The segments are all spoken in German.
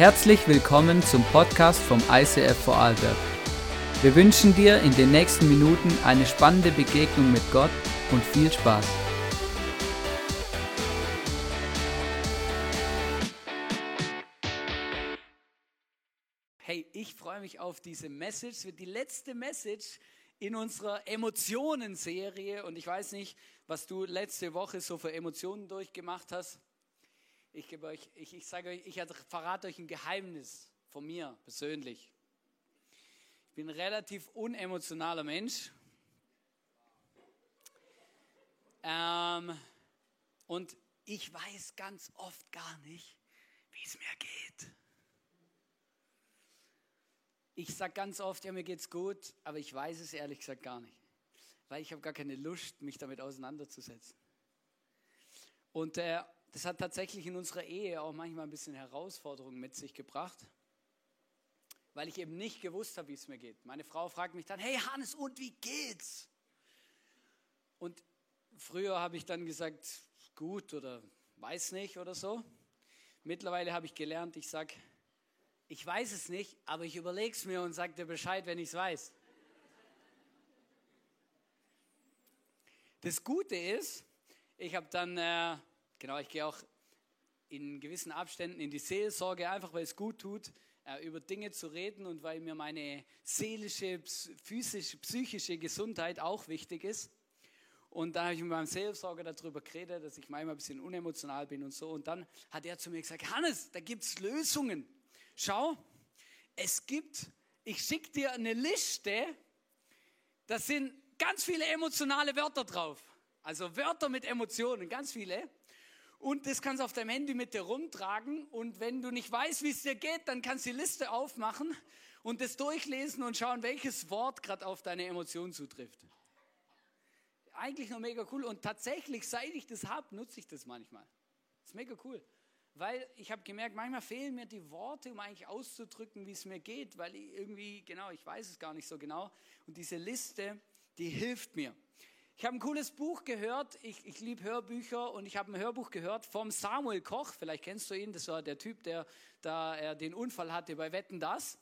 Herzlich willkommen zum Podcast vom ICF Vorarlberg. Wir wünschen dir in den nächsten Minuten eine spannende Begegnung mit Gott und viel Spaß. Hey, ich freue mich auf diese Message. Es wird die letzte Message in unserer Emotionen-Serie. Und ich weiß nicht, was du letzte Woche so für Emotionen durchgemacht hast. Ich, gebe euch, ich, ich sage euch, ich verrate euch ein Geheimnis von mir persönlich. Ich bin ein relativ unemotionaler Mensch. Ähm, und ich weiß ganz oft gar nicht, wie es mir geht. Ich sage ganz oft, ja, mir geht's gut, aber ich weiß es ehrlich gesagt gar nicht, weil ich habe gar keine Lust, mich damit auseinanderzusetzen. Und äh, das hat tatsächlich in unserer Ehe auch manchmal ein bisschen Herausforderungen mit sich gebracht, weil ich eben nicht gewusst habe, wie es mir geht. Meine Frau fragt mich dann, hey Hannes, und wie geht's? Und früher habe ich dann gesagt, gut oder weiß nicht oder so. Mittlerweile habe ich gelernt, ich sage, ich weiß es nicht, aber ich überlege es mir und sage dir Bescheid, wenn ich es weiß. Das Gute ist, ich habe dann äh, Genau, ich gehe auch in gewissen Abständen in die Seelsorge, einfach weil es gut tut, äh, über Dinge zu reden und weil mir meine seelische, physische, psychische Gesundheit auch wichtig ist. Und da habe ich mit meinem Seelsorger darüber geredet, dass ich manchmal ein bisschen unemotional bin und so. Und dann hat er zu mir gesagt, Hannes, da gibt es Lösungen. Schau, es gibt, ich schicke dir eine Liste, da sind ganz viele emotionale Wörter drauf. Also Wörter mit Emotionen, ganz viele. Und das kannst du auf deinem Handy mit dir rumtragen. Und wenn du nicht weißt, wie es dir geht, dann kannst du die Liste aufmachen und das durchlesen und schauen, welches Wort gerade auf deine Emotion zutrifft. Eigentlich noch mega cool. Und tatsächlich, seit ich das habe, nutze ich das manchmal. Das ist mega cool. Weil ich habe gemerkt, manchmal fehlen mir die Worte, um eigentlich auszudrücken, wie es mir geht, weil irgendwie, genau, ich weiß es gar nicht so genau. Und diese Liste, die hilft mir. Ich habe ein cooles Buch gehört. Ich, ich liebe Hörbücher und ich habe ein Hörbuch gehört vom Samuel Koch. Vielleicht kennst du ihn. Das war der Typ, der da äh, den Unfall hatte bei Wetten das.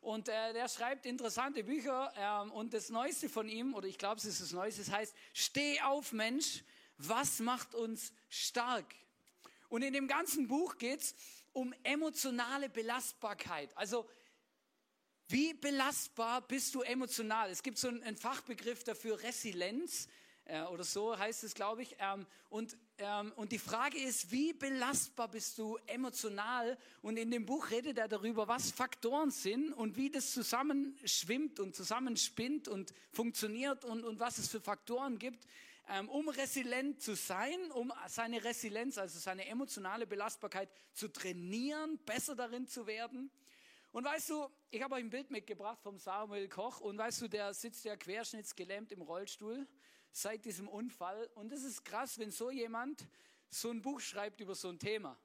Und äh, der schreibt interessante Bücher. Ähm, und das Neueste von ihm, oder ich glaube, es ist das Neueste, das heißt, Steh auf, Mensch. Was macht uns stark? Und in dem ganzen Buch geht es um emotionale Belastbarkeit. Also wie belastbar bist du emotional? Es gibt so einen Fachbegriff dafür, Resilienz äh, oder so heißt es, glaube ich. Ähm, und, ähm, und die Frage ist, wie belastbar bist du emotional? Und in dem Buch redet er darüber, was Faktoren sind und wie das zusammenschwimmt und zusammenspinnt und funktioniert und, und was es für Faktoren gibt, ähm, um resilient zu sein, um seine Resilienz, also seine emotionale Belastbarkeit zu trainieren, besser darin zu werden. Und weißt du, ich habe euch ein Bild mitgebracht vom Samuel Koch und weißt du, der sitzt ja querschnittsgelähmt im Rollstuhl seit diesem Unfall. Und es ist krass, wenn so jemand so ein Buch schreibt über so ein Thema.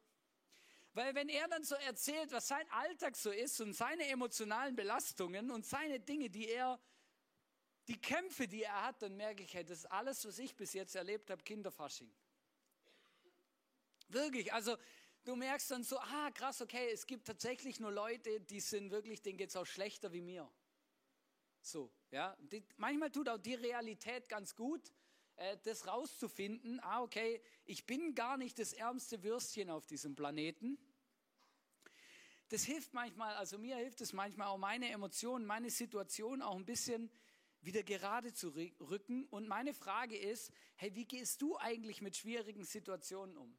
Weil wenn er dann so erzählt, was sein Alltag so ist und seine emotionalen Belastungen und seine Dinge, die er, die Kämpfe, die er hat, dann merke ich, hey, das ist alles, was ich bis jetzt erlebt habe, Kinderfasching. Wirklich, also du merkst dann so, ah krass, okay, es gibt tatsächlich nur Leute, die sind wirklich, denen geht es auch schlechter wie mir. So, ja. Die, manchmal tut auch die Realität ganz gut, äh, das rauszufinden. Ah, okay, ich bin gar nicht das ärmste Würstchen auf diesem Planeten. Das hilft manchmal, also mir hilft es manchmal auch meine Emotionen, meine Situation auch ein bisschen wieder gerade zu rücken. Und meine Frage ist, hey, wie gehst du eigentlich mit schwierigen Situationen um?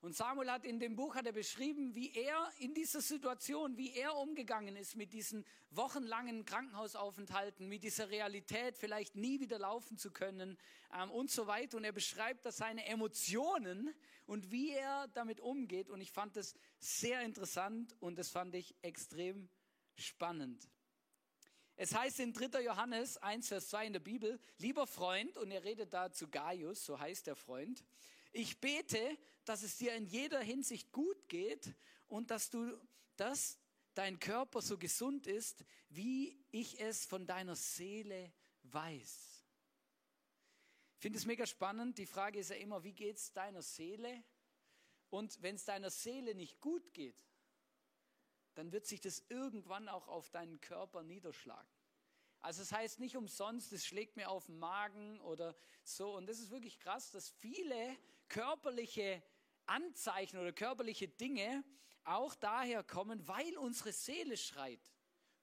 Und Samuel hat in dem Buch hat er beschrieben, wie er in dieser Situation, wie er umgegangen ist mit diesen wochenlangen Krankenhausaufenthalten, mit dieser Realität, vielleicht nie wieder laufen zu können ähm, und so weiter. Und er beschreibt da seine Emotionen und wie er damit umgeht. Und ich fand das sehr interessant und das fand ich extrem spannend. Es heißt in 3. Johannes 1, Vers 2 in der Bibel, lieber Freund, und er redet da zu Gaius, so heißt der Freund, ich bete, dass es dir in jeder Hinsicht gut geht und dass du, dass dein Körper so gesund ist, wie ich es von deiner Seele weiß. Ich finde es mega spannend. Die Frage ist ja immer, wie geht es deiner Seele? Und wenn es deiner Seele nicht gut geht, dann wird sich das irgendwann auch auf deinen Körper niederschlagen. Also es das heißt nicht umsonst, es schlägt mir auf den Magen oder so. Und das ist wirklich krass, dass viele körperliche Anzeichen oder körperliche Dinge auch daher kommen, weil unsere Seele schreit.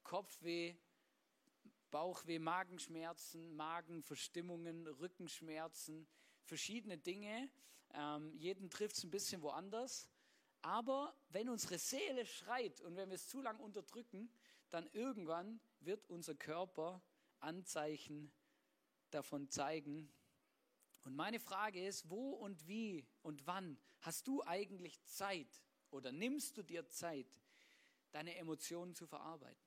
Kopfweh, Bauchweh, Magenschmerzen, Magenverstimmungen, Rückenschmerzen, verschiedene Dinge. Ähm, jeden trifft es ein bisschen woanders. Aber wenn unsere Seele schreit und wenn wir es zu lang unterdrücken, dann irgendwann wird unser Körper Anzeichen davon zeigen. Und meine Frage ist, wo und wie und wann hast du eigentlich Zeit oder nimmst du dir Zeit, deine Emotionen zu verarbeiten?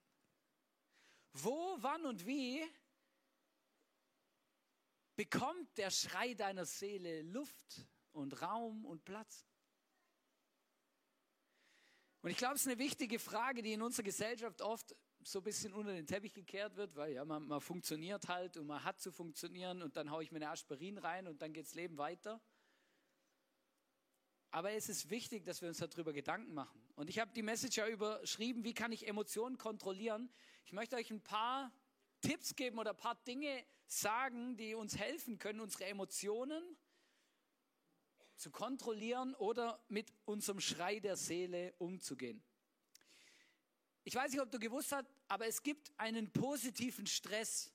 Wo, wann und wie bekommt der Schrei deiner Seele Luft und Raum und Platz? Und ich glaube, es ist eine wichtige Frage, die in unserer Gesellschaft oft so ein bisschen unter den Teppich gekehrt wird, weil ja, man, man funktioniert halt und man hat zu funktionieren und dann haue ich mir eine Aspirin rein und dann geht das Leben weiter. Aber es ist wichtig, dass wir uns darüber Gedanken machen. Und ich habe die Message ja überschrieben, wie kann ich Emotionen kontrollieren? Ich möchte euch ein paar Tipps geben oder ein paar Dinge sagen, die uns helfen können, unsere Emotionen zu kontrollieren oder mit unserem Schrei der Seele umzugehen. Ich weiß nicht, ob du gewusst hast, aber es gibt einen positiven Stress.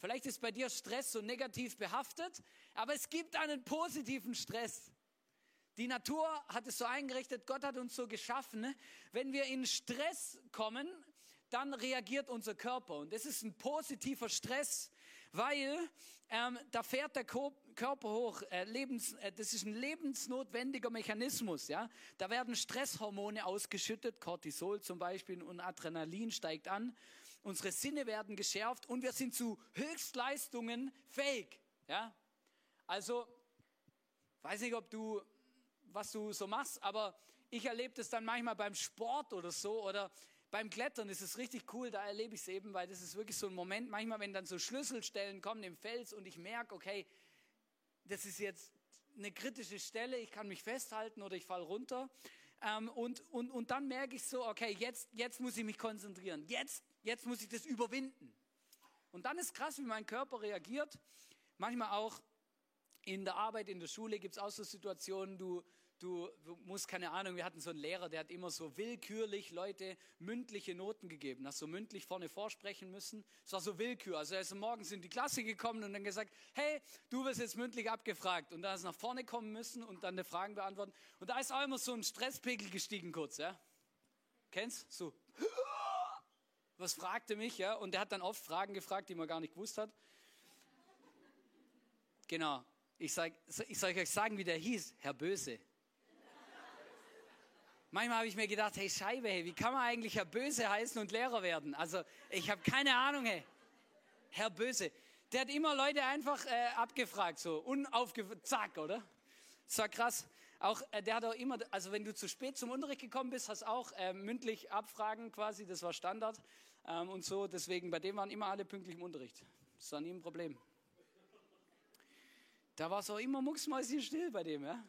Vielleicht ist bei dir Stress so negativ behaftet, aber es gibt einen positiven Stress. Die Natur hat es so eingerichtet, Gott hat uns so geschaffen. Wenn wir in Stress kommen, dann reagiert unser Körper. Und das ist ein positiver Stress, weil ähm, da fährt der Körper hoch. Äh, lebens, äh, das ist ein lebensnotwendiger Mechanismus. Ja? Da werden Stresshormone ausgeschüttet, Cortisol zum Beispiel und Adrenalin steigt an. Unsere Sinne werden geschärft und wir sind zu Höchstleistungen fähig. Ja? Also, weiß nicht, ob du was du so machst, aber ich erlebe das dann manchmal beim Sport oder so oder beim Klettern ist es richtig cool, da erlebe ich es eben, weil das ist wirklich so ein Moment, manchmal, wenn dann so Schlüsselstellen kommen im Fels und ich merke, okay, das ist jetzt eine kritische Stelle, ich kann mich festhalten oder ich falle runter. Ähm, und, und, und dann merke ich so, okay, jetzt, jetzt muss ich mich konzentrieren, jetzt, jetzt muss ich das überwinden. Und dann ist krass, wie mein Körper reagiert. Manchmal auch in der Arbeit, in der Schule gibt es auch so Situationen, du, du musst, keine Ahnung, wir hatten so einen Lehrer, der hat immer so willkürlich Leute mündliche Noten gegeben, hast so mündlich vorne vorsprechen müssen. Es war so Willkür. Also er ist morgens in die Klasse gekommen und dann gesagt, hey, du wirst jetzt mündlich abgefragt. Und da ist nach vorne kommen müssen und dann die Fragen beantworten. Und da ist auch immer so ein Stresspegel gestiegen kurz, ja. Kennst? So. Was fragte mich, ja? Und der hat dann oft Fragen gefragt, die man gar nicht gewusst hat. Genau. Ich, sag, ich soll euch sagen, wie der hieß. Herr Böse. Manchmal habe ich mir gedacht, hey Scheibe, hey, wie kann man eigentlich Herr Böse heißen und Lehrer werden? Also ich habe keine Ahnung, hey. Herr Böse. Der hat immer Leute einfach äh, abgefragt, so unaufgefragt, zack, oder? Das war krass. Auch, äh, der hat auch immer, also wenn du zu spät zum Unterricht gekommen bist, hast auch äh, mündlich abfragen quasi, das war Standard ähm, und so. Deswegen, bei dem waren immer alle pünktlich im Unterricht. Das war nie ein Problem. Da war es auch immer mucksmäuschen still bei dem, ja.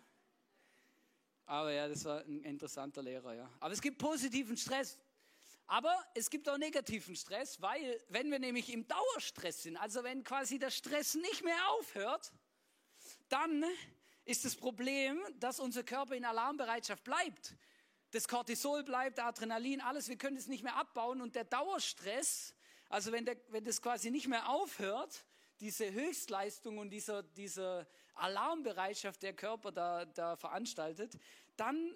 Aber ja, das war ein interessanter Lehrer, ja. Aber es gibt positiven Stress. Aber es gibt auch negativen Stress, weil wenn wir nämlich im Dauerstress sind, also wenn quasi der Stress nicht mehr aufhört, dann ist das Problem, dass unser Körper in Alarmbereitschaft bleibt. Das Cortisol bleibt, Adrenalin, alles, wir können es nicht mehr abbauen und der Dauerstress, also wenn, der, wenn das quasi nicht mehr aufhört, diese Höchstleistung und dieser, dieser Alarmbereitschaft der Körper da, da veranstaltet, dann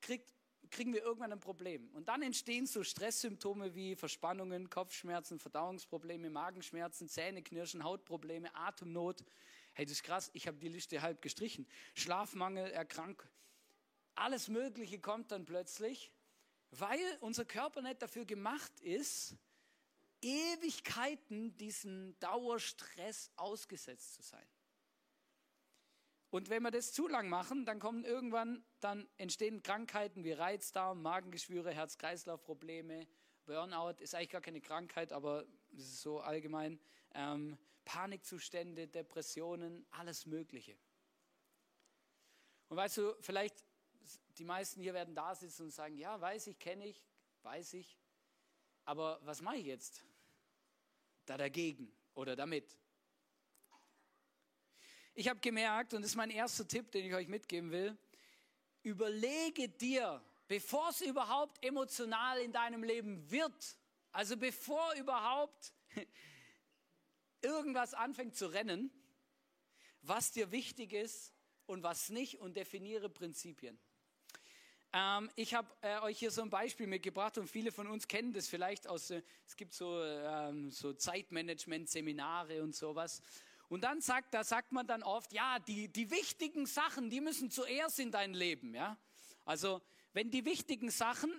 kriegt, kriegen wir irgendwann ein Problem. Und dann entstehen so Stresssymptome wie Verspannungen, Kopfschmerzen, Verdauungsprobleme, Magenschmerzen, Zähneknirschen, Hautprobleme, Atemnot. Hey, das ist krass, ich habe die Liste halb gestrichen. Schlafmangel, Erkrankung. Alles Mögliche kommt dann plötzlich, weil unser Körper nicht dafür gemacht ist, Ewigkeiten diesen Dauerstress ausgesetzt zu sein. Und wenn wir das zu lang machen, dann kommen irgendwann, dann entstehen Krankheiten wie Reizdarm, Magengeschwüre, Herz-Kreislauf-Probleme, Burnout ist eigentlich gar keine Krankheit, aber es ist so allgemein. Ähm, Panikzustände, Depressionen, alles Mögliche. Und weißt du, vielleicht die meisten hier werden da sitzen und sagen, ja, weiß ich, kenne ich, weiß ich. Aber was mache ich jetzt? Da dagegen oder damit. Ich habe gemerkt, und das ist mein erster Tipp, den ich euch mitgeben will, überlege dir, bevor es überhaupt emotional in deinem Leben wird, also bevor überhaupt irgendwas anfängt zu rennen, was dir wichtig ist und was nicht und definiere Prinzipien. Ähm, ich habe äh, euch hier so ein Beispiel mitgebracht und viele von uns kennen das vielleicht aus, äh, es gibt so, ähm, so Zeitmanagement-Seminare und sowas. Und dann sagt, da sagt man dann oft, ja, die, die wichtigen Sachen, die müssen zuerst in dein Leben, ja. Also, wenn die wichtigen Sachen,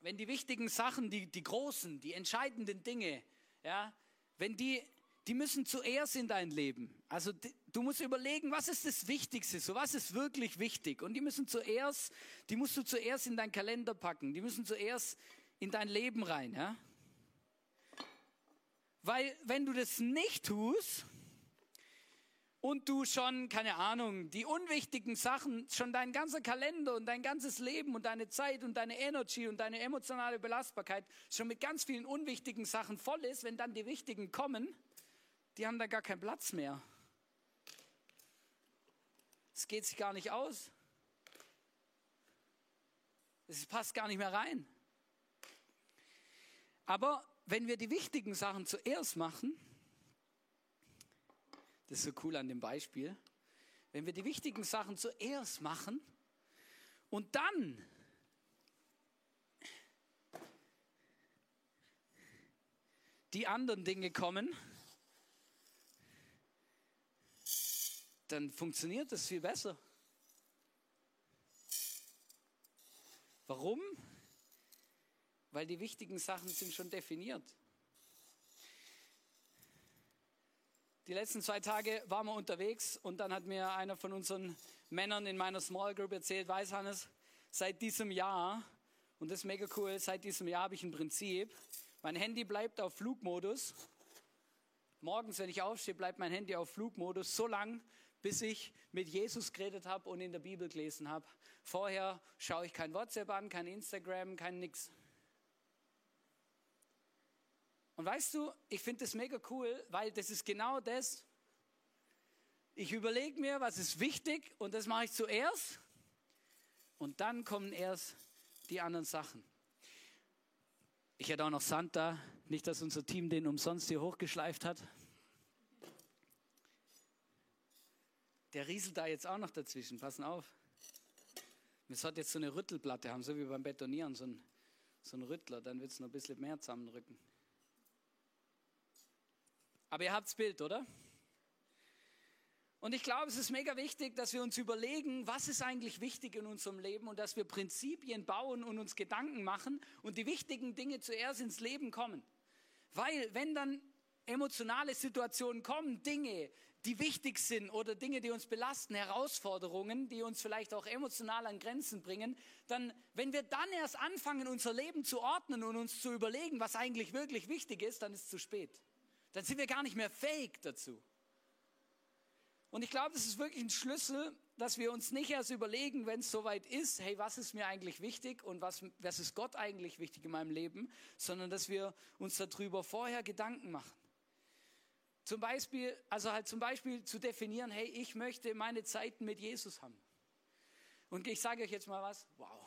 wenn die wichtigen Sachen, die, die großen, die entscheidenden Dinge, ja, wenn die, die müssen zuerst in dein Leben. Also du musst überlegen, was ist das Wichtigste, so was ist wirklich wichtig. Und die müssen zuerst, die musst du zuerst in deinen Kalender packen. Die müssen zuerst in dein Leben rein, ja. Weil wenn du das nicht tust und du schon, keine Ahnung, die unwichtigen Sachen, schon dein ganzer Kalender und dein ganzes Leben und deine Zeit und deine Energy und deine emotionale Belastbarkeit schon mit ganz vielen unwichtigen Sachen voll ist, wenn dann die wichtigen kommen, die haben da gar keinen Platz mehr. Es geht sich gar nicht aus. Es passt gar nicht mehr rein. Aber wenn wir die wichtigen Sachen zuerst machen, das ist so cool an dem Beispiel, wenn wir die wichtigen Sachen zuerst machen und dann die anderen Dinge kommen, dann funktioniert das viel besser. Warum? Weil die wichtigen Sachen sind schon definiert. Die letzten zwei Tage waren wir unterwegs und dann hat mir einer von unseren Männern in meiner Small Group erzählt, weiß Hannes, seit diesem Jahr, und das ist mega cool, seit diesem Jahr habe ich ein Prinzip, mein Handy bleibt auf Flugmodus. Morgens, wenn ich aufstehe, bleibt mein Handy auf Flugmodus so lang, bis ich mit Jesus geredet habe und in der Bibel gelesen habe. Vorher schaue ich kein WhatsApp an, kein Instagram, kein nix. Und weißt du, ich finde das mega cool, weil das ist genau das. Ich überlege mir, was ist wichtig und das mache ich zuerst. Und dann kommen erst die anderen Sachen. Ich hätte auch noch Sand da, nicht, dass unser Team den umsonst hier hochgeschleift hat. Der rieselt da jetzt auch noch dazwischen, passen auf. Wir sollten jetzt so eine Rüttelplatte haben, so wie beim Betonieren, so ein, so ein Rüttler, dann wird es noch ein bisschen mehr zusammenrücken. Aber ihr habt das Bild, oder? Und ich glaube, es ist mega wichtig, dass wir uns überlegen, was ist eigentlich wichtig in unserem Leben und dass wir Prinzipien bauen und uns Gedanken machen und die wichtigen Dinge zuerst ins Leben kommen. Weil wenn dann emotionale Situationen kommen, Dinge, die wichtig sind oder Dinge, die uns belasten, Herausforderungen, die uns vielleicht auch emotional an Grenzen bringen, dann, wenn wir dann erst anfangen, unser Leben zu ordnen und uns zu überlegen, was eigentlich wirklich wichtig ist, dann ist es zu spät. Dann sind wir gar nicht mehr fähig dazu. Und ich glaube, das ist wirklich ein Schlüssel, dass wir uns nicht erst überlegen, wenn es soweit ist, hey, was ist mir eigentlich wichtig und was, was ist Gott eigentlich wichtig in meinem Leben, sondern dass wir uns darüber vorher Gedanken machen. Zum Beispiel, also halt zum Beispiel zu definieren, hey, ich möchte meine Zeiten mit Jesus haben. Und ich sage euch jetzt mal was, wow.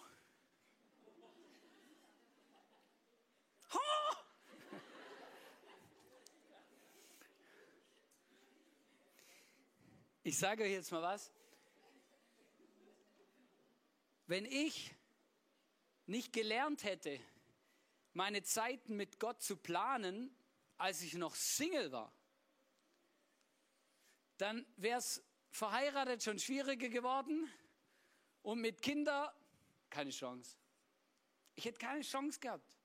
Ich sage euch jetzt mal was. Wenn ich nicht gelernt hätte, meine Zeiten mit Gott zu planen, als ich noch Single war, dann wäre es verheiratet schon schwieriger geworden und mit Kindern keine Chance. Ich hätte keine Chance gehabt.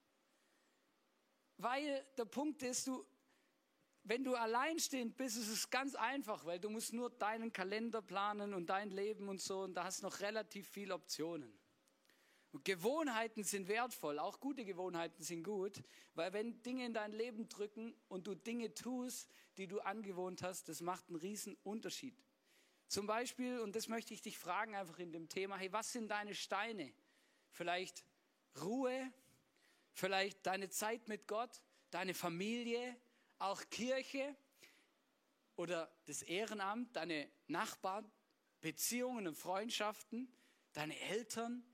Weil der Punkt ist, du, wenn du alleinstehend bist, ist es ganz einfach, weil du musst nur deinen Kalender planen und dein Leben und so und da hast noch relativ viele Optionen. Und Gewohnheiten sind wertvoll, auch gute Gewohnheiten sind gut, weil wenn Dinge in dein Leben drücken und du Dinge tust, die du angewohnt hast, das macht einen riesen Unterschied. Zum Beispiel, und das möchte ich dich fragen einfach in dem Thema, hey, was sind deine Steine? Vielleicht Ruhe, vielleicht deine Zeit mit Gott, deine Familie, auch Kirche oder das Ehrenamt, deine Nachbarn, Beziehungen und Freundschaften, deine Eltern.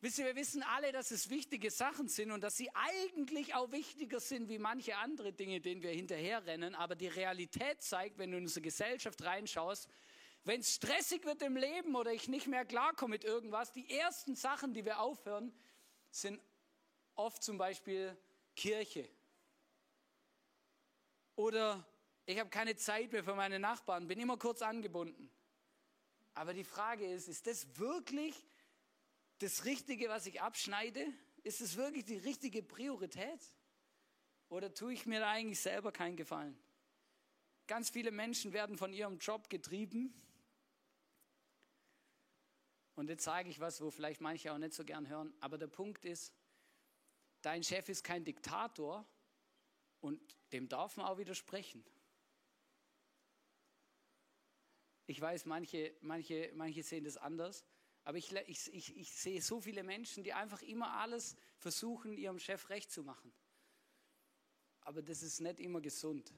Wisst ihr, wir wissen alle, dass es wichtige Sachen sind und dass sie eigentlich auch wichtiger sind wie manche andere Dinge, denen wir hinterherrennen. Aber die Realität zeigt, wenn du in unsere Gesellschaft reinschaust, wenn es stressig wird im Leben oder ich nicht mehr klarkomme mit irgendwas, die ersten Sachen, die wir aufhören, sind oft zum Beispiel Kirche. Oder ich habe keine Zeit mehr für meine Nachbarn, bin immer kurz angebunden. Aber die Frage ist, ist das wirklich das Richtige, was ich abschneide? Ist es wirklich die richtige Priorität? Oder tue ich mir da eigentlich selber keinen Gefallen? Ganz viele Menschen werden von ihrem Job getrieben. Und jetzt sage ich was, wo vielleicht manche auch nicht so gern hören. Aber der Punkt ist, dein Chef ist kein Diktator und dem darf man auch widersprechen. Ich weiß, manche, manche, manche sehen das anders, aber ich, ich, ich, ich sehe so viele Menschen, die einfach immer alles versuchen, ihrem Chef recht zu machen. Aber das ist nicht immer gesund.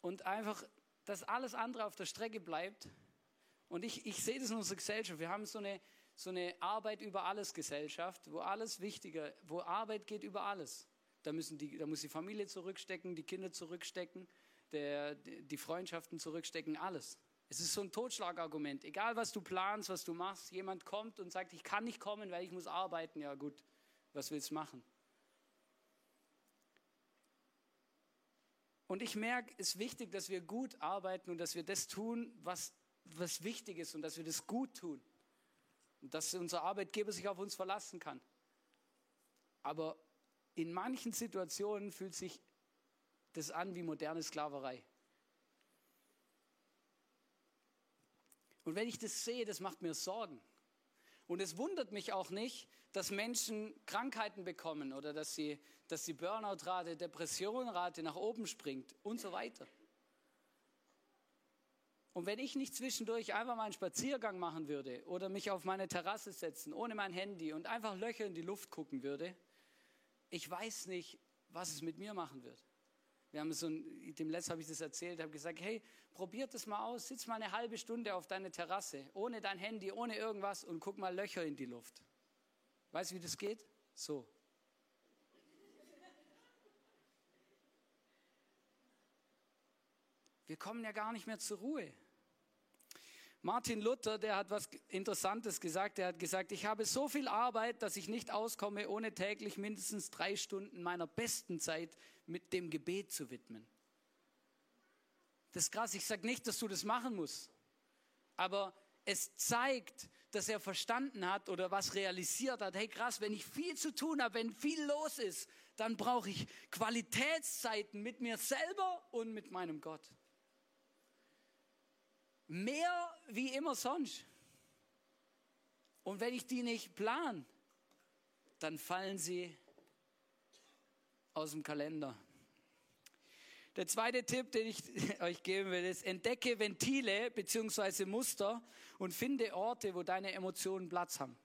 Und einfach, dass alles andere auf der Strecke bleibt. Und ich, ich sehe das in unserer Gesellschaft. Wir haben so eine, so eine Arbeit über alles Gesellschaft, wo alles wichtiger, wo Arbeit geht über alles. Da, müssen die, da muss die Familie zurückstecken, die Kinder zurückstecken, der, die Freundschaften zurückstecken, alles. Es ist so ein Totschlagargument. Egal, was du planst, was du machst, jemand kommt und sagt, ich kann nicht kommen, weil ich muss arbeiten. Ja gut, was willst du machen? Und ich merke, es ist wichtig, dass wir gut arbeiten und dass wir das tun, was, was wichtig ist und dass wir das gut tun. Dass unser Arbeitgeber sich auf uns verlassen kann. Aber in manchen Situationen fühlt sich das an wie moderne Sklaverei. Und wenn ich das sehe, das macht mir Sorgen. Und es wundert mich auch nicht, dass Menschen Krankheiten bekommen oder dass, sie, dass die Burnout-Rate, Depressionrate nach oben springt und so weiter. Und wenn ich nicht zwischendurch einfach mal einen Spaziergang machen würde oder mich auf meine Terrasse setzen, ohne mein Handy und einfach Löcher in die Luft gucken würde, ich weiß nicht, was es mit mir machen wird. Wir haben so ein, dem letzten habe ich das erzählt, habe gesagt, hey, probiert das mal aus, sitz mal eine halbe Stunde auf deine Terrasse, ohne dein Handy, ohne irgendwas und guck mal Löcher in die Luft. Weißt du, wie das geht? So. Wir kommen ja gar nicht mehr zur Ruhe. Martin Luther, der hat was Interessantes gesagt. Er hat gesagt, ich habe so viel Arbeit, dass ich nicht auskomme, ohne täglich mindestens drei Stunden meiner besten Zeit mit dem Gebet zu widmen. Das ist krass. Ich sage nicht, dass du das machen musst. Aber es zeigt, dass er verstanden hat oder was realisiert hat. Hey krass, wenn ich viel zu tun habe, wenn viel los ist, dann brauche ich Qualitätszeiten mit mir selber und mit meinem Gott. Mehr wie immer sonst. Und wenn ich die nicht plan, dann fallen sie aus dem Kalender. Der zweite Tipp, den ich euch geben will, ist, entdecke Ventile bzw. Muster und finde Orte, wo deine Emotionen Platz haben.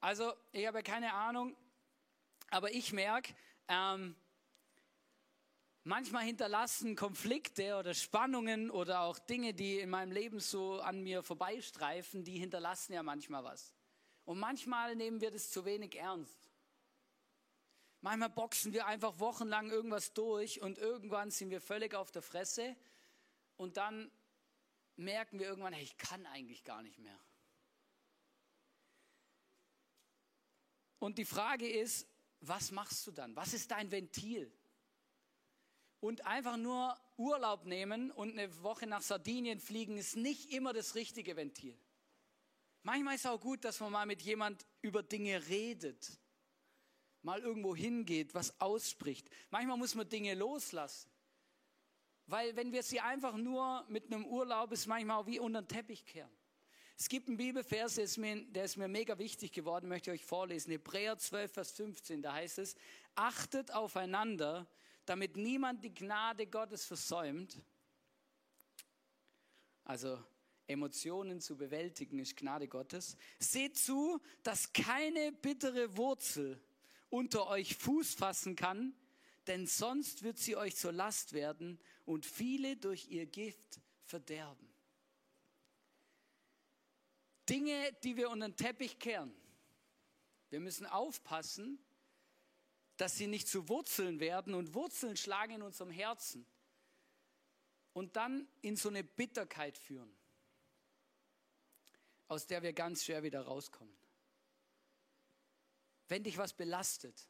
Also, ich habe keine Ahnung, aber ich merke, ähm, Manchmal hinterlassen Konflikte oder Spannungen oder auch Dinge, die in meinem Leben so an mir vorbeistreifen, die hinterlassen ja manchmal was. Und manchmal nehmen wir das zu wenig ernst. Manchmal boxen wir einfach wochenlang irgendwas durch und irgendwann sind wir völlig auf der Fresse und dann merken wir irgendwann, hey, ich kann eigentlich gar nicht mehr. Und die Frage ist, was machst du dann? Was ist dein Ventil? Und einfach nur Urlaub nehmen und eine Woche nach Sardinien fliegen ist nicht immer das richtige Ventil. Manchmal ist es auch gut, dass man mal mit jemand über Dinge redet, mal irgendwo hingeht, was ausspricht. Manchmal muss man Dinge loslassen. Weil wenn wir sie einfach nur mit einem Urlaub ist manchmal auch wie unter den Teppich kehren. Es gibt einen Bibelvers, der ist, mir, der ist mir mega wichtig geworden, möchte ich euch vorlesen. Hebräer 12, Vers 15, da heißt es, achtet aufeinander, damit niemand die Gnade Gottes versäumt. Also Emotionen zu bewältigen, ist Gnade Gottes. Seht zu, dass keine bittere Wurzel unter euch Fuß fassen kann, denn sonst wird sie euch zur Last werden und viele durch ihr Gift verderben. Dinge, die wir unter den Teppich kehren. Wir müssen aufpassen, dass sie nicht zu Wurzeln werden und Wurzeln schlagen in unserem Herzen und dann in so eine Bitterkeit führen, aus der wir ganz schwer wieder rauskommen. Wenn dich was belastet,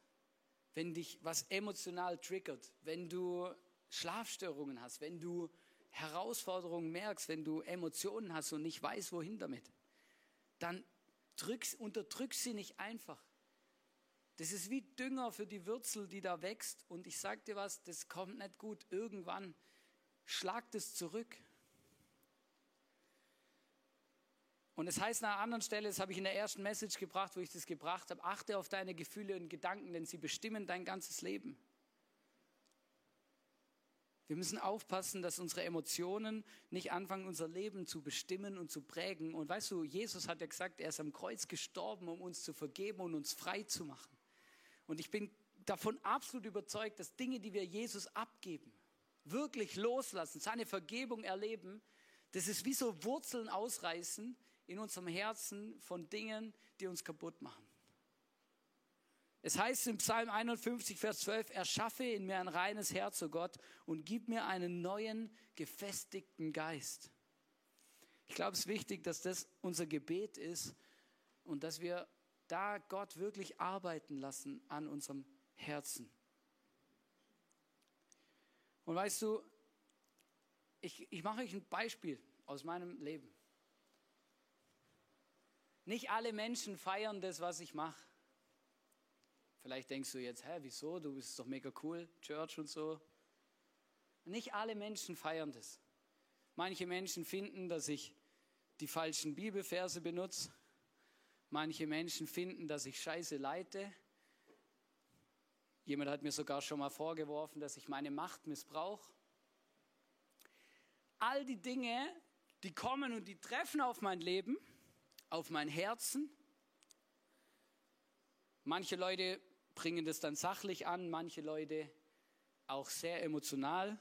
wenn dich was emotional triggert, wenn du Schlafstörungen hast, wenn du Herausforderungen merkst, wenn du Emotionen hast und nicht weißt, wohin damit, dann drückst, unterdrück sie nicht einfach. Das ist wie Dünger für die Wurzel, die da wächst. Und ich sage dir was, das kommt nicht gut. Irgendwann schlagt es zurück. Und es heißt an einer anderen Stelle, das habe ich in der ersten Message gebracht, wo ich das gebracht habe, achte auf deine Gefühle und Gedanken, denn sie bestimmen dein ganzes Leben. Wir müssen aufpassen, dass unsere Emotionen nicht anfangen, unser Leben zu bestimmen und zu prägen. Und weißt du, Jesus hat ja gesagt, er ist am Kreuz gestorben, um uns zu vergeben und uns frei zu machen. Und ich bin davon absolut überzeugt, dass Dinge, die wir Jesus abgeben, wirklich loslassen, seine Vergebung erleben, das ist wie so Wurzeln ausreißen in unserem Herzen von Dingen, die uns kaputt machen. Es heißt im Psalm 51, Vers 12, erschaffe in mir ein reines Herz, o oh Gott, und gib mir einen neuen, gefestigten Geist. Ich glaube, es ist wichtig, dass das unser Gebet ist und dass wir da Gott wirklich arbeiten lassen an unserem Herzen. Und weißt du, ich, ich mache euch ein Beispiel aus meinem Leben. Nicht alle Menschen feiern das, was ich mache. Vielleicht denkst du jetzt, hä, wieso? Du bist doch mega cool, Church und so. Nicht alle Menschen feiern das. Manche Menschen finden, dass ich die falschen Bibelverse benutze. Manche Menschen finden, dass ich Scheiße leite. Jemand hat mir sogar schon mal vorgeworfen, dass ich meine Macht missbrauche. All die Dinge, die kommen und die treffen auf mein Leben, auf mein Herzen. Manche Leute bringen das dann sachlich an, manche Leute auch sehr emotional.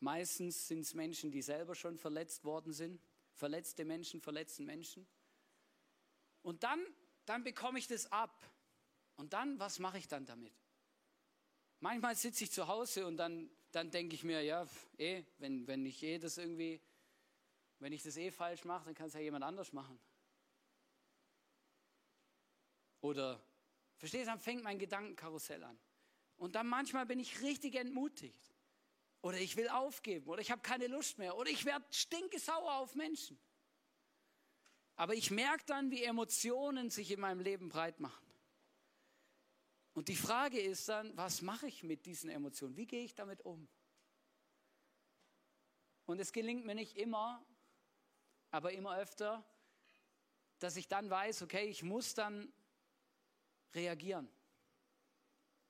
Meistens sind es Menschen, die selber schon verletzt worden sind. Verletzte Menschen verletzen Menschen. Und dann, dann bekomme ich das ab. Und dann, was mache ich dann damit? Manchmal sitze ich zu Hause und dann, dann denke ich mir, ja, eh, wenn, wenn ich eh das irgendwie, wenn ich das eh falsch mache, dann kann es ja jemand anders machen. Oder Verstehst du, dann fängt mein Gedankenkarussell an. Und dann manchmal bin ich richtig entmutigt. Oder ich will aufgeben. Oder ich habe keine Lust mehr. Oder ich werde stinkesauer auf Menschen. Aber ich merke dann, wie Emotionen sich in meinem Leben breit machen. Und die Frage ist dann, was mache ich mit diesen Emotionen? Wie gehe ich damit um? Und es gelingt mir nicht immer, aber immer öfter, dass ich dann weiß, okay, ich muss dann reagieren.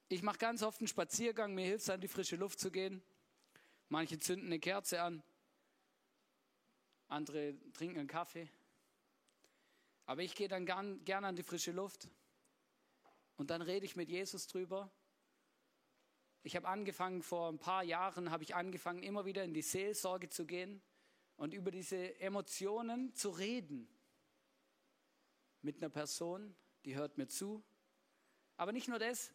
Ich mache ganz oft einen Spaziergang, mir hilft es, an die frische Luft zu gehen. Manche zünden eine Kerze an, andere trinken einen Kaffee. Aber ich gehe dann gern, gern an die frische Luft und dann rede ich mit Jesus drüber. Ich habe angefangen, vor ein paar Jahren habe ich angefangen, immer wieder in die Seelsorge zu gehen und über diese Emotionen zu reden. Mit einer Person, die hört mir zu aber nicht nur das,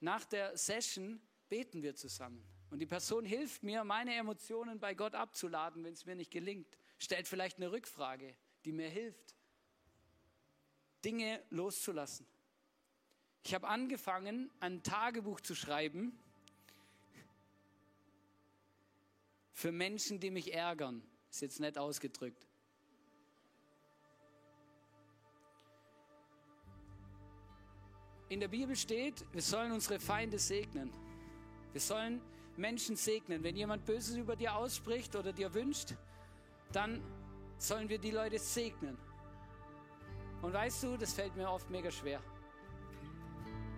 nach der Session beten wir zusammen. Und die Person hilft mir, meine Emotionen bei Gott abzuladen, wenn es mir nicht gelingt. Stellt vielleicht eine Rückfrage, die mir hilft, Dinge loszulassen. Ich habe angefangen, ein Tagebuch zu schreiben für Menschen, die mich ärgern. Ist jetzt nett ausgedrückt. In der Bibel steht, wir sollen unsere Feinde segnen. Wir sollen Menschen segnen. Wenn jemand Böses über dir ausspricht oder dir wünscht, dann sollen wir die Leute segnen. Und weißt du, das fällt mir oft mega schwer.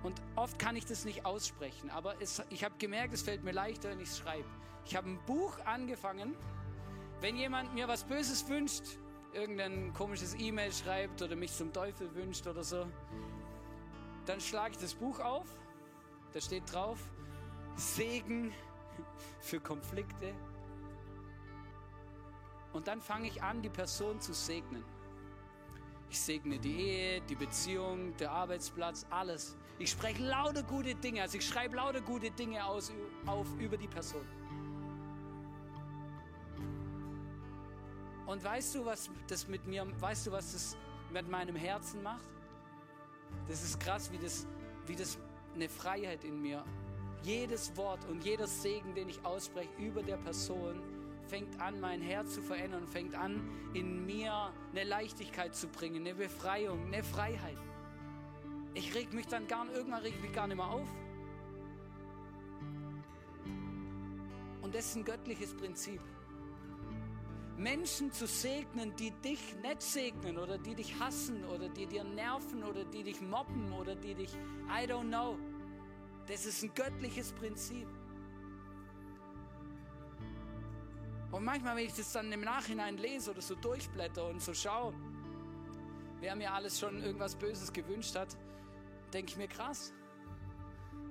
Und oft kann ich das nicht aussprechen, aber es, ich habe gemerkt, es fällt mir leichter, wenn ich es schreibe. Ich habe ein Buch angefangen, Wenn jemand mir was Böses wünscht, irgendein komisches E-Mail schreibt oder mich zum Teufel wünscht oder so, dann schlage ich das Buch auf, da steht drauf, Segen für Konflikte. Und dann fange ich an, die Person zu segnen. Ich segne die Ehe, die Beziehung, der Arbeitsplatz, alles. Ich spreche lauter gute Dinge, also ich schreibe lauter gute Dinge aus, auf über die Person. Und weißt du, was das mit mir, weißt du, was das mit meinem Herzen macht? Das ist krass, wie das, wie das eine Freiheit in mir. Jedes Wort und jeder Segen, den ich ausspreche über der Person, fängt an, mein Herz zu verändern fängt an, in mir eine Leichtigkeit zu bringen, eine Befreiung, eine Freiheit. Ich reg mich dann gar, irgendwann reg ich mich gar nicht mehr auf. Und das ist ein göttliches Prinzip. Menschen zu segnen, die dich nicht segnen oder die dich hassen oder die dir nerven oder die dich mobben oder die dich, I don't know. Das ist ein göttliches Prinzip. Und manchmal, wenn ich das dann im Nachhinein lese oder so durchblätter und so schaue, wer mir alles schon irgendwas Böses gewünscht hat, denke ich mir krass.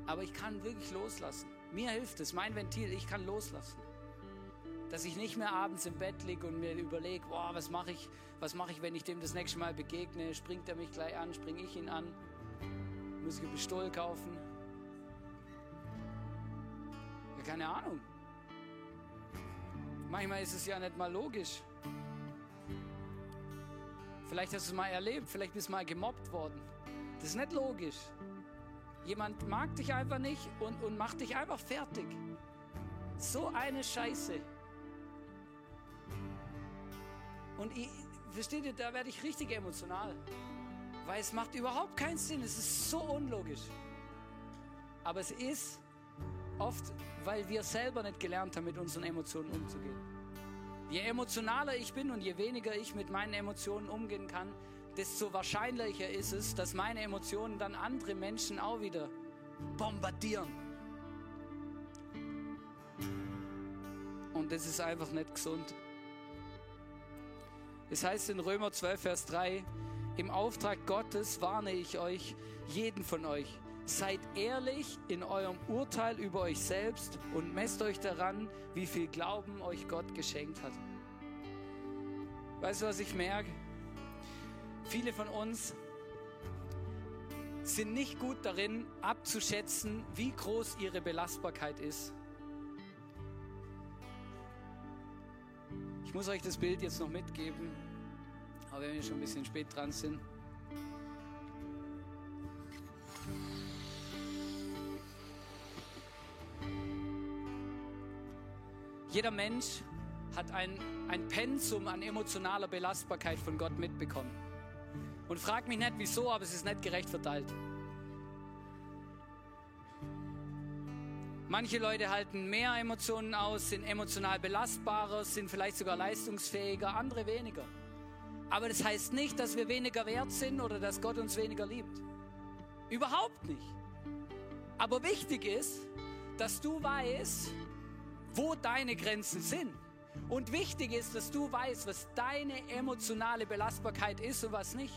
Aber ich kann wirklich loslassen. Mir hilft es, mein Ventil, ich kann loslassen. Dass ich nicht mehr abends im Bett liege und mir überlege, boah, was mache ich, was mache ich, wenn ich dem das nächste Mal begegne? Springt er mich gleich an? Springe ich ihn an? Muss ich ein Pistol kaufen? Ja, keine Ahnung. Manchmal ist es ja nicht mal logisch. Vielleicht hast du es mal erlebt, vielleicht bist du mal gemobbt worden. Das ist nicht logisch. Jemand mag dich einfach nicht und, und macht dich einfach fertig. So eine Scheiße. Und ich, versteht ihr, da werde ich richtig emotional. Weil es macht überhaupt keinen Sinn. Es ist so unlogisch. Aber es ist oft, weil wir selber nicht gelernt haben, mit unseren Emotionen umzugehen. Je emotionaler ich bin und je weniger ich mit meinen Emotionen umgehen kann, desto wahrscheinlicher ist es, dass meine Emotionen dann andere Menschen auch wieder bombardieren. Und das ist einfach nicht gesund. Es heißt in Römer 12, Vers 3, im Auftrag Gottes warne ich euch, jeden von euch, seid ehrlich in eurem Urteil über euch selbst und messt euch daran, wie viel Glauben euch Gott geschenkt hat. Weißt du, was ich merke? Viele von uns sind nicht gut darin, abzuschätzen, wie groß ihre Belastbarkeit ist. Ich muss euch das Bild jetzt noch mitgeben, aber wenn wir schon ein bisschen spät dran sind. Jeder Mensch hat ein, ein Pensum an emotionaler Belastbarkeit von Gott mitbekommen. Und frag mich nicht wieso, aber es ist nicht gerecht verteilt. Manche Leute halten mehr Emotionen aus, sind emotional belastbarer, sind vielleicht sogar leistungsfähiger, andere weniger. Aber das heißt nicht, dass wir weniger wert sind oder dass Gott uns weniger liebt. Überhaupt nicht. Aber wichtig ist, dass du weißt, wo deine Grenzen sind. Und wichtig ist, dass du weißt, was deine emotionale Belastbarkeit ist und was nicht.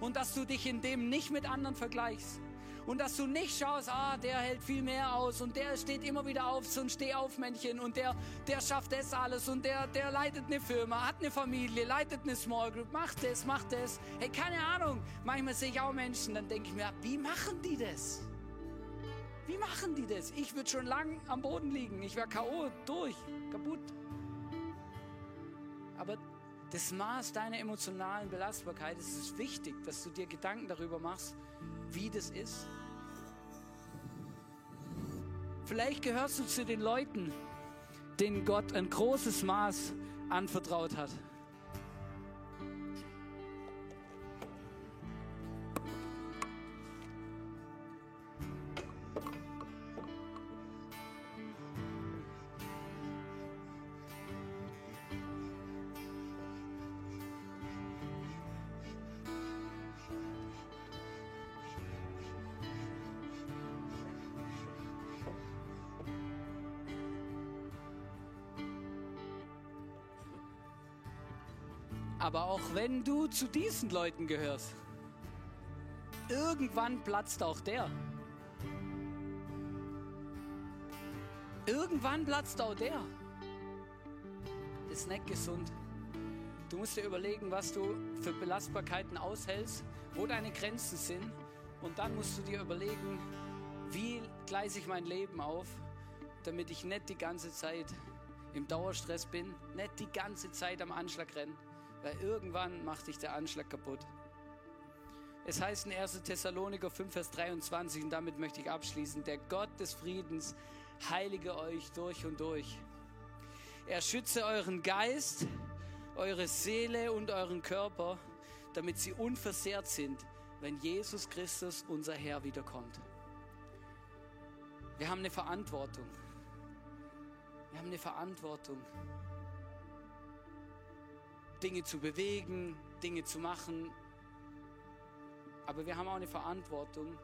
Und dass du dich in dem nicht mit anderen vergleichst. Und dass du nicht schaust, ah, der hält viel mehr aus und der steht immer wieder auf, so ein Stehaufmännchen und der, der schafft das alles und der, der leitet eine Firma, hat eine Familie, leitet eine Small Group, macht das, macht das. Hey, keine Ahnung. Manchmal sehe ich auch Menschen, dann denke ich mir, wie machen die das? Wie machen die das? Ich würde schon lang am Boden liegen. Ich wäre K.O. durch, kaputt. Aber das Maß deiner emotionalen Belastbarkeit ist es wichtig, dass du dir Gedanken darüber machst, wie das ist. Vielleicht gehörst du zu den Leuten, denen Gott ein großes Maß anvertraut hat. Wenn du zu diesen Leuten gehörst, irgendwann platzt auch der. Irgendwann platzt auch der. Ist nicht gesund. Du musst dir überlegen, was du für Belastbarkeiten aushältst, wo deine Grenzen sind. Und dann musst du dir überlegen, wie gleise ich mein Leben auf, damit ich nicht die ganze Zeit im Dauerstress bin, nicht die ganze Zeit am Anschlag renne, weil irgendwann macht dich der Anschlag kaputt. Es heißt in 1. Thessaloniker 5, Vers 23, und damit möchte ich abschließen, der Gott des Friedens heilige euch durch und durch. Er schütze euren Geist, eure Seele und euren Körper, damit sie unversehrt sind, wenn Jesus Christus, unser Herr, wiederkommt. Wir haben eine Verantwortung. Wir haben eine Verantwortung, Dinge zu bewegen, Dinge zu machen. Aber wir haben auch eine Verantwortung,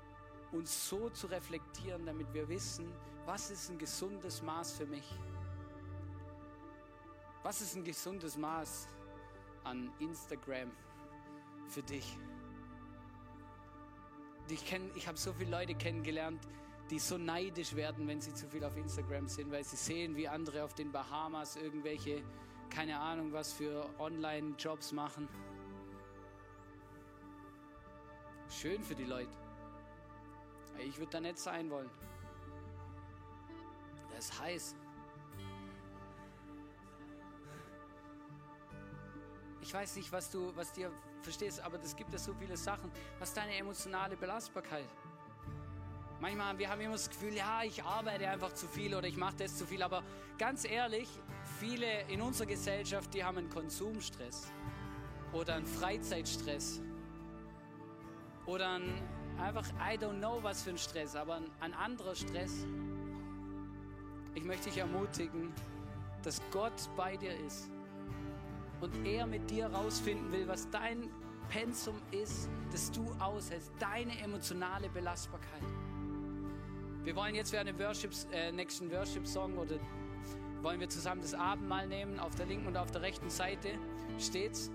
uns so zu reflektieren, damit wir wissen, was ist ein gesundes Maß für mich? Was ist ein gesundes Maß an Instagram für dich? Ich, ich habe so viele Leute kennengelernt, die so neidisch werden, wenn sie zu viel auf Instagram sind, weil sie sehen, wie andere auf den Bahamas irgendwelche, keine Ahnung, was für Online-Jobs machen. Schön für die Leute. Ich würde da nicht sein wollen. Das ist heiß. Ich weiß nicht, was du, was dir verstehst, aber es gibt ja so viele Sachen. Was ist deine emotionale Belastbarkeit? Manchmal, wir haben immer das Gefühl, ja, ich arbeite einfach zu viel oder ich mache das zu viel. Aber ganz ehrlich, viele in unserer Gesellschaft, die haben einen Konsumstress oder einen Freizeitstress oder einen, einfach, I don't know, was für ein Stress, aber ein, ein anderer Stress. Ich möchte dich ermutigen, dass Gott bei dir ist und er mit dir rausfinden will, was dein Pensum ist, das du aushältst, deine emotionale Belastbarkeit. Wir wollen jetzt während dem Worships, äh, nächsten Worship-Song oder wollen wir zusammen das Abendmahl nehmen. Auf der linken und auf der rechten Seite steht's.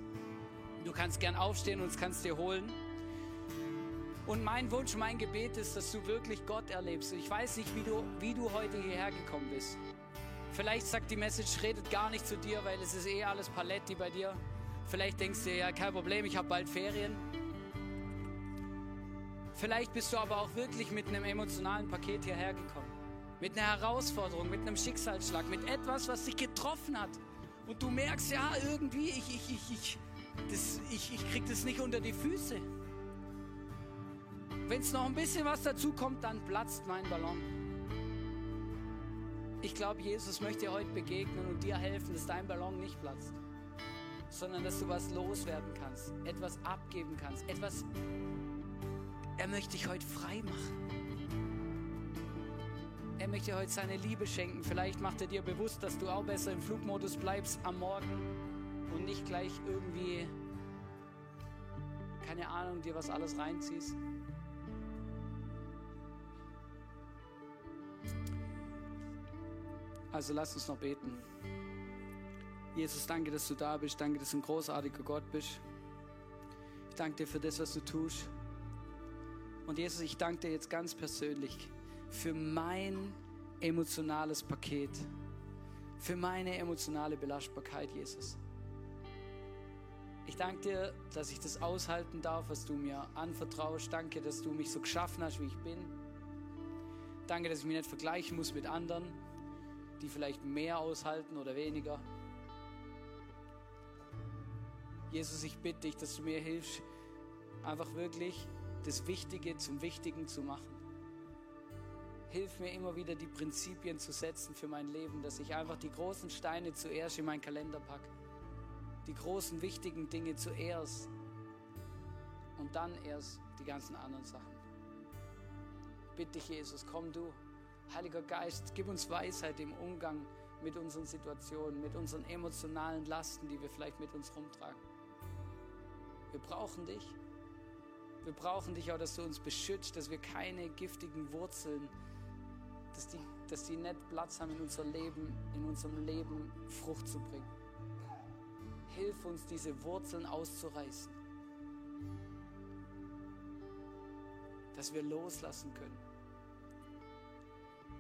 Du kannst gern aufstehen und es kannst dir holen. Und mein Wunsch, mein Gebet ist, dass du wirklich Gott erlebst. Ich weiß nicht, wie du, wie du heute hierher gekommen bist. Vielleicht sagt die Message, redet gar nicht zu dir, weil es ist eh alles Paletti bei dir. Vielleicht denkst du, ja, kein Problem, ich habe bald Ferien. Vielleicht bist du aber auch wirklich mit einem emotionalen Paket hierher gekommen. Mit einer Herausforderung, mit einem Schicksalsschlag, mit etwas, was dich getroffen hat. Und du merkst, ja, irgendwie, ich, ich, ich, ich, das, ich, ich krieg das nicht unter die Füße. Wenn es noch ein bisschen was dazu kommt, dann platzt mein Ballon. Ich glaube, Jesus möchte dir heute begegnen und dir helfen, dass dein Ballon nicht platzt, sondern dass du was loswerden kannst, etwas abgeben kannst, etwas er möchte dich heute frei machen. Er möchte heute seine Liebe schenken. Vielleicht macht er dir bewusst, dass du auch besser im Flugmodus bleibst am Morgen und nicht gleich irgendwie, keine Ahnung, dir was alles reinziehst. Also lass uns noch beten. Jesus, danke, dass du da bist. Danke, dass du ein großartiger Gott bist. Ich danke dir für das, was du tust. Und Jesus, ich danke dir jetzt ganz persönlich für mein emotionales Paket, für meine emotionale Belastbarkeit, Jesus. Ich danke dir, dass ich das aushalten darf, was du mir anvertraust. Danke, dass du mich so geschaffen hast, wie ich bin. Danke, dass ich mich nicht vergleichen muss mit anderen, die vielleicht mehr aushalten oder weniger. Jesus, ich bitte dich, dass du mir hilfst, einfach wirklich das Wichtige zum Wichtigen zu machen. Hilf mir immer wieder die Prinzipien zu setzen für mein Leben, dass ich einfach die großen Steine zuerst in meinen Kalender packe. Die großen wichtigen Dinge zuerst und dann erst die ganzen anderen Sachen. Bitte dich, Jesus, komm du. Heiliger Geist, gib uns Weisheit im Umgang mit unseren Situationen, mit unseren emotionalen Lasten, die wir vielleicht mit uns rumtragen. Wir brauchen dich. Wir brauchen dich auch, dass du uns beschützt, dass wir keine giftigen Wurzeln, dass die, dass die nicht Platz haben in unser Leben, in unserem Leben Frucht zu bringen. Hilf uns, diese Wurzeln auszureißen. Dass wir loslassen können,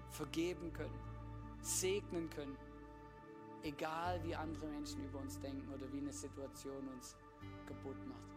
vergeben können, segnen können, egal wie andere Menschen über uns denken oder wie eine Situation uns kaputt macht.